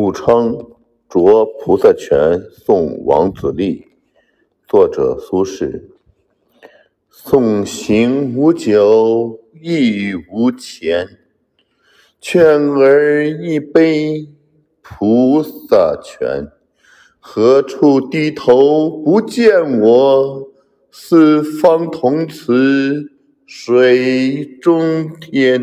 武称《着菩萨泉，送王子立。作者：苏轼。送行无酒亦无钱，劝儿一杯菩萨泉。何处低头不见我？四方同此水中天。